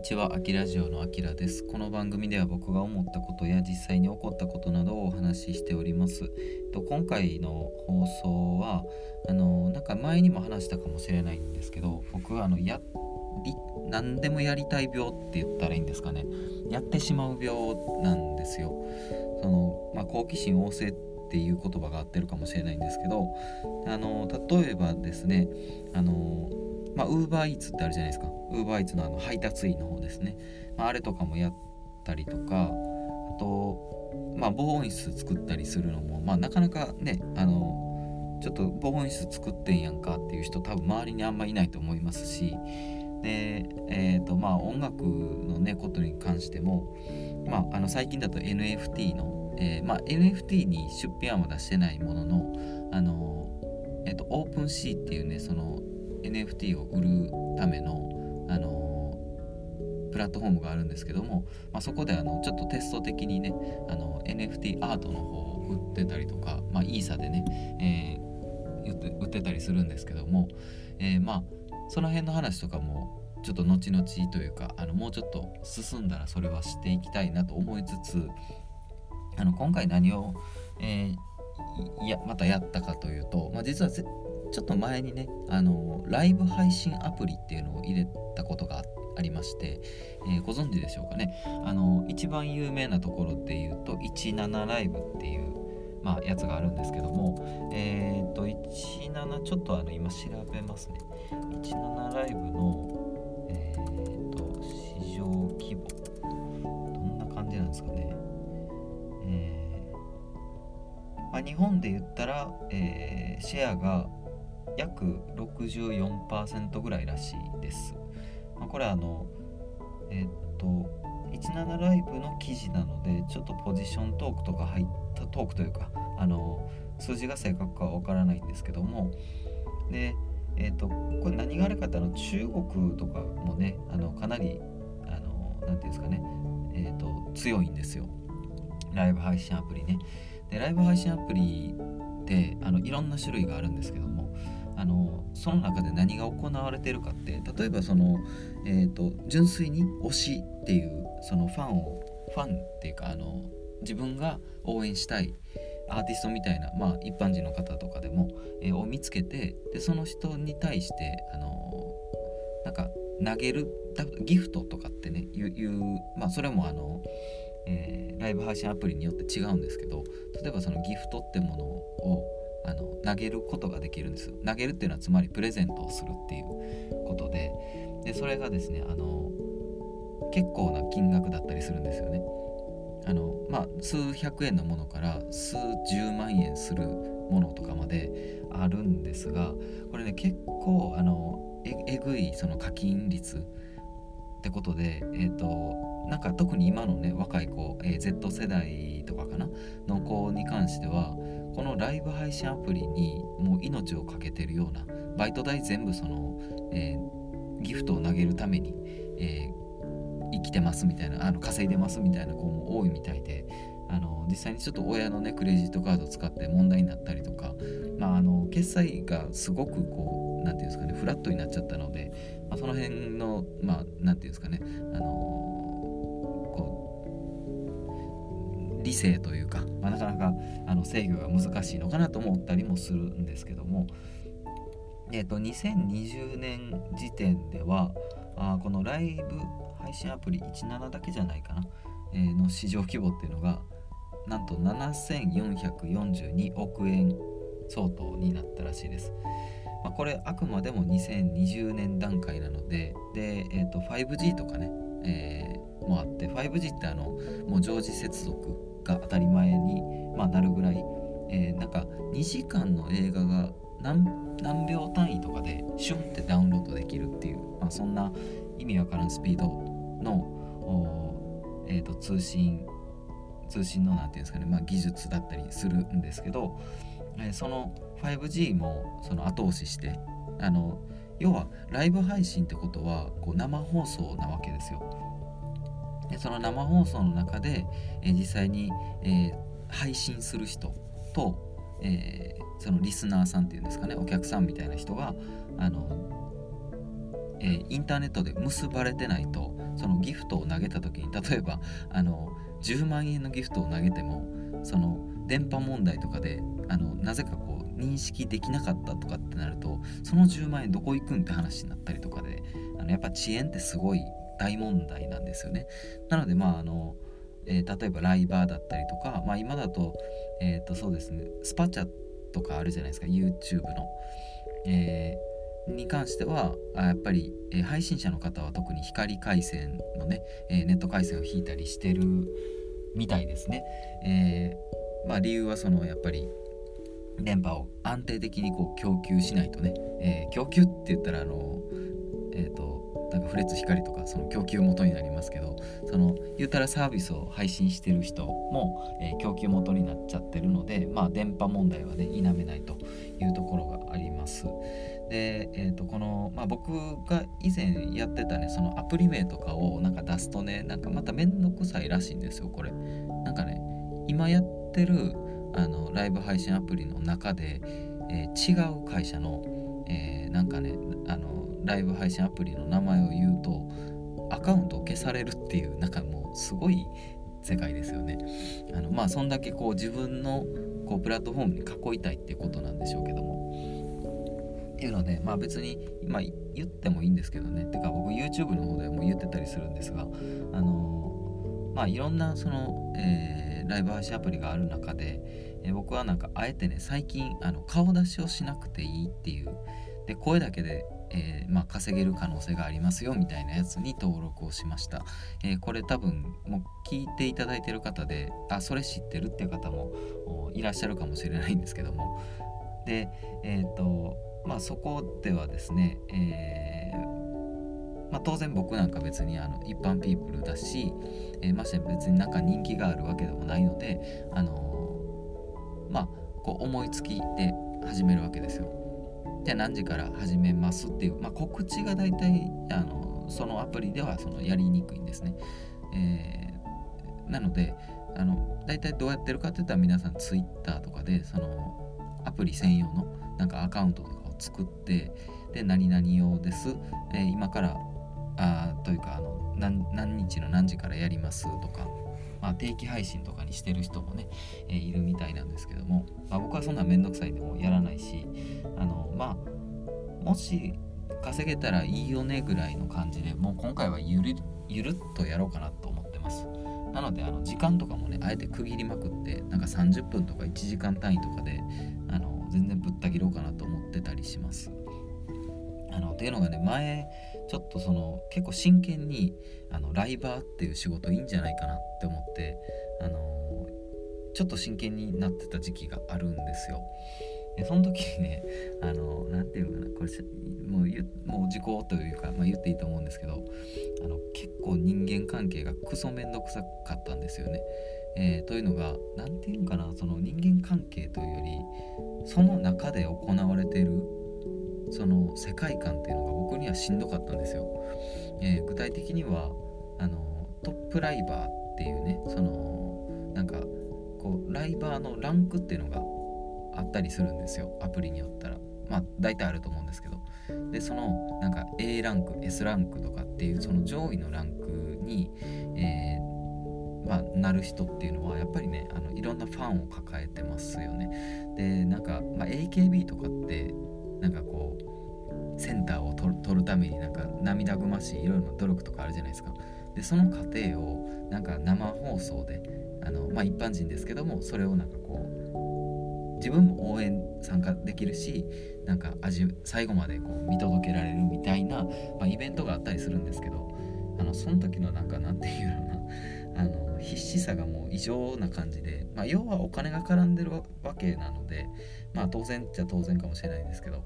にちは、あきラジオのあきらです。この番組では僕が思ったことや実際に起こったことなどをお話ししております。と今回の放送はあのなんか前にも話したかもしれないんですけど、僕はあのやり何でもやりたい病って言ったらいいんですかね。やってしまう病なんですよ。そのまあ、好奇心旺盛っていう言葉が合ってるかもしれないんですけど、あの例えばですね、あのまあ、ウーバーイーツってあるじゃないですか。ウーバーイーツのあの配達員の方ですね。まあ、あれとかもやったりとか、あと、まあ、防音室作ったりするのも、まあ、なかなかね、あの、ちょっと防音室作ってんやんかっていう人多分周りにあんまいないと思いますし、で、えーとまあ、音楽の、ね、ことに関しても、まあ、あの最近だと NFT の、えーまあ、NFT に出品案は出してないものの、あのえーと、オープンシーっていうねその NFT を売るための、あのプラットフォームがあるんですけども、まあ、そこであのちょっとテスト的にねあの NFT アートの方を売ってたりとか、まあ、イーサでね、えー、売ってたりするんですけども、えー、まあその辺の話とかもちょっと後々というかあのもうちょっと進んだらそれはしていきたいなと思いつつあの今回何を、えー、いやまたやったかというと、まあ、実はちょっと前にねあのライブ配信アプリっていうのを入れたことがありまして、えー、ご存知でしょうかねあの一番有名なところで言うと17ライブっていうまあ、やつがあるんですけども、えっ、と、17、ちょっとあの、今調べますね。17ライブの、えっ、と、市場規模。どんな感じなんですかね。えー、まあ、日本で言ったら、えー、シェアが約64%ぐらいらしいです。まあ、これあの、えっ、と、17ライブの記事なのでちょっとポジショントークとか入ったトークというかあの数字が正確かは分からないんですけども。でえっ、とこれ何があるかってあの中国とかもねあのかなりあのなていうんですかねえっ、と強いんですよ。ライブ配信アプリね。でライブ配信アプリってあのいろんな種類があるんですけどもあのその中で何が行われてるかって例えばその、えーと、純粋に推しっていうそのファンをファンっていうかあの自分が応援したいアーティストみたいな、まあ、一般人の方とかでも、えー、を見つけてでその人に対してあのなんか投げるギフトとかってねいうまあそれもあの、えー、ライブ配信アプリによって違うんですけど例えばそのギフトってものをあの投げることができるんです。投げるっていうのはつまりプレゼントをするっていうことででそれがですねあの結構な金額だったりするんですよね。あのまあ数百円のものから数十万円するものとかまであるんですがこれね結構あのえぐいその課金率ってことでえっ、ー、となんか特に今のね若い子、えー、Z 世代とかかな？の子に関してはこのライブ配信アプリにもう命を懸けてるようなバイト代全部その、えー、ギフトを投げるために、えー、生きてますみたいなあの稼いでますみたいな子も多いみたいであの実際にちょっと親のねクレジットカードを使って問題になったりとか、まあ、あの決済がすごくこう何て言うんですかねフラットになっちゃったので、まあ、その辺のまあて言うんですかねあ理性というか、まあ、なかなかあの制御が難しいのかなと思ったりもするんですけども、えーと、2020年時点ではあこのライブ配信アプリ17だけじゃないかな、えー、の市場規模っていうのがなんと7442億円相当になったらしいです。まあ、これあくまでも2020年段階なのでで、えーと、5G とかね、えー、もあって 5G ってあのもう常時接続が当たり前に、まあ、なるぐらい、えー、なんか2時間の映画が何秒単位とかでシュンってダウンロードできるっていう、まあ、そんな意味わからんスピードの、えーと、通信通信の何て言うんですかね、まあ、技術だったりするんですけど、えー、その 5G もその後押ししてあの要はライブ配信ってことはこう生放送なわけですよ。その生放送の中で、え、実際に、え、配信する人と、え、そのリスナーさんっていうんですかねお客さんみたいな人があの、えインターネットで結ばれてないとそのギフトを投げた時に例えばあの10万円のギフトを投げてもその電波問題とかであのなぜかこう認識できなかったとかってなるとその10万円どこ行くんって話になったりとかであのやっぱ遅延ってすごい大問題なんですよね。なのでまああのえー、例えばライバーだったりとか、まあ、今だと,、えー、とそうですねスパチャとかあるじゃないですか YouTube の、えー、に関してはやっぱり、えー、配信者の方は特に光回線のね、えネット回線を引いたりしてるみたいですね、えまあ、理由はそのやっぱり電波を安定的にこう供給しないとね、え供給って言ったらあのえっ、となんかフレッツ光とかその供給元になりますけどその言うたらサービスを配信してる人も、えー、供給元になっちゃってるのでまあ電波問題はね否めないというところがあります。で、えー、とこの、まあ、僕が以前やってたねそのアプリ名とかをなんか出すとねなんかまためんどくさいらしいんですよこれ。なんかね今やってるあのライブ配信アプリの中で、えー、違う会社の、えー、なんかねあのライブ配信アプリの名前を言うとアカウントを消されるっていうなんかもうすごい世界ですよね。あのまあそんだけこう自分のこうプラットフォームに囲いたいっていうことなんでしょうけども。っていうのでまあ別に今言ってもいいんですけどねてか僕 YouTube の方でも言ってたりするんですがあのまあいろんなその、えー、ライブ配信アプリがある中で、えー、僕はなんかあえてね最近あの顔出しをしなくていいっていうで声だけでえー、まあ、稼げる可能性がありますよみたいなやつに登録をしました、えー、これ多分もう聞いていただいてる方であそれ知ってるっていう方もいらっしゃるかもしれないんですけども。でえっ、ー、とまあそこではですね、えまあ、当然僕なんか別にあの一般ピープルだし、えまして別になんか人気があるわけでもないのであのまあこう思いつきで始めるわけですよ。じゃあ何時から始めますっていう、まあ、告知が大体あのそのアプリではそのやりにくいんですね。えー、なのであの大体どうやってるかって言ったら皆さん Twitter とかでそのアプリ専用のなんかアカウントとかを作ってで何々用です、えー、今からあというかあの何日の何時からやりますとかまあ、定期配信とかにしてる人もね、えー、いるみたいなんですけども、まあ、僕はそんなめんどくさいでもやらないしまあもし稼げたらいいよねぐらいの感じでもう今回はゆるゆるっとやろうかなと思ってますなのであの時間とかもねあえて区切りまくってなんか30分とか1時間単位とかであの全然ぶった切ろうかなと思ってたりしますあのっていうのがね前ちょっとその結構真剣にあのライバーっていう仕事いいんじゃないかなって思ってあのちょっと真剣になってた時期があるんですよ。でその時にねあの何て言うのかなこれもうもう時効というか、まあ、言っていいと思うんですけどあの結構人間関係がクソめんどくさかったんですよね。えー、というのが何て言うのかなその人間関係というよりその中で行われているその世界観っていうのが僕にはしんどかったんですよ。えー、具体的にはあのトップライバーっていうねそのなんかこうライバーのランクっていうのがあったりするんですよアプリによったら。まあ大体あると思うんですけどでそのなんか A ランク S ランクとかっていうその上位のランクに、えー、まあ、なる人っていうのはやっぱりねあのいろんなファンを抱えてますよね。でなんか、まあ、AKB とかってなんかこうセンターを取るためになんか涙ぐましいいろいろな努力とかあるじゃないですかでその過程をなんか生放送であのまあ一般人ですけどもそれをなんかこう自分も応援参加できるしなんか味最後までこう見届けられるみたいな、まあ、イベントがあったりするんですけどあのその時のなんかなんていうのな。あの必死さがもう異常な感じで、まあ、要はお金が絡んでるわけなのでまあ当然っちゃ当然かもしれないんですけど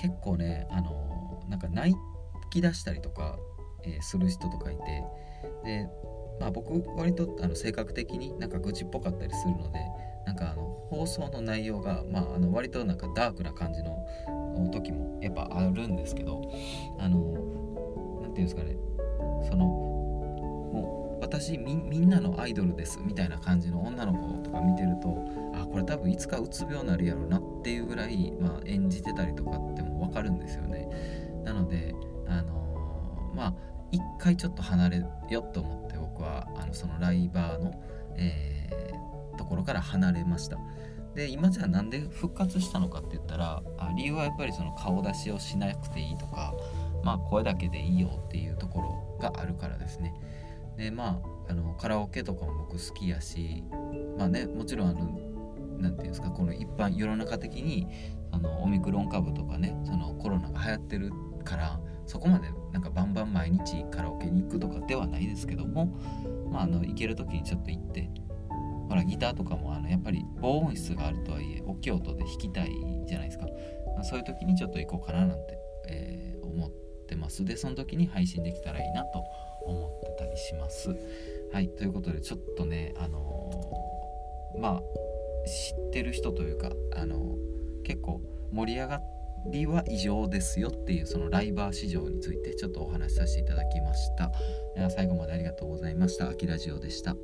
結構ねあのなんか泣き出したりとか、えー、する人とかいてでまあ僕割とあの性格的になんか愚痴っぽかったりするのでなんかあの放送の内容が、まあ、あの割となんかダークな感じの時もやっぱあるんですけどあの何て言うんですかね。その私みんなのアイドルですみたいな感じの女の子とか見てるとあこれ多分いつかうつ病になるやろうなっていうぐらい、まあ、演じてたりとかっても分かるんですよね。なのであの、まあ一回ちょっと離れようと思って僕はあのそのライバーの、えー、ところから離れました。で今じゃあなんで復活したのかって言ったらあ理由はやっぱりその顔出しをしなくていいとかまあ声だけでいいよっていうところがあるからですね。でまああのカラオケとかも僕好きやしまあねもちろんあの何て言うんですかこの一般世の中的にあのオミクロン株とかねそのコロナが流行ってるからそこまでなんかバンバン毎日カラオケに行くとかではないですけどもまああの行ける時にちょっと行ってほらギターとかもあのやっぱり防音室があるとはいえ大きい音で弾きたいじゃないですか、まあ、そういう時にちょっと行こうかななんて、えー、思ってます。でその時に配信できたらいいなと思ってたりします。はいということでちょっとねあのー、まあ知ってる人というかあの結構盛り上がりは異常ですよっていうそのライバー市場についてちょっとお話しさせていただきました。最後までありがとうございました。アキラジオでした。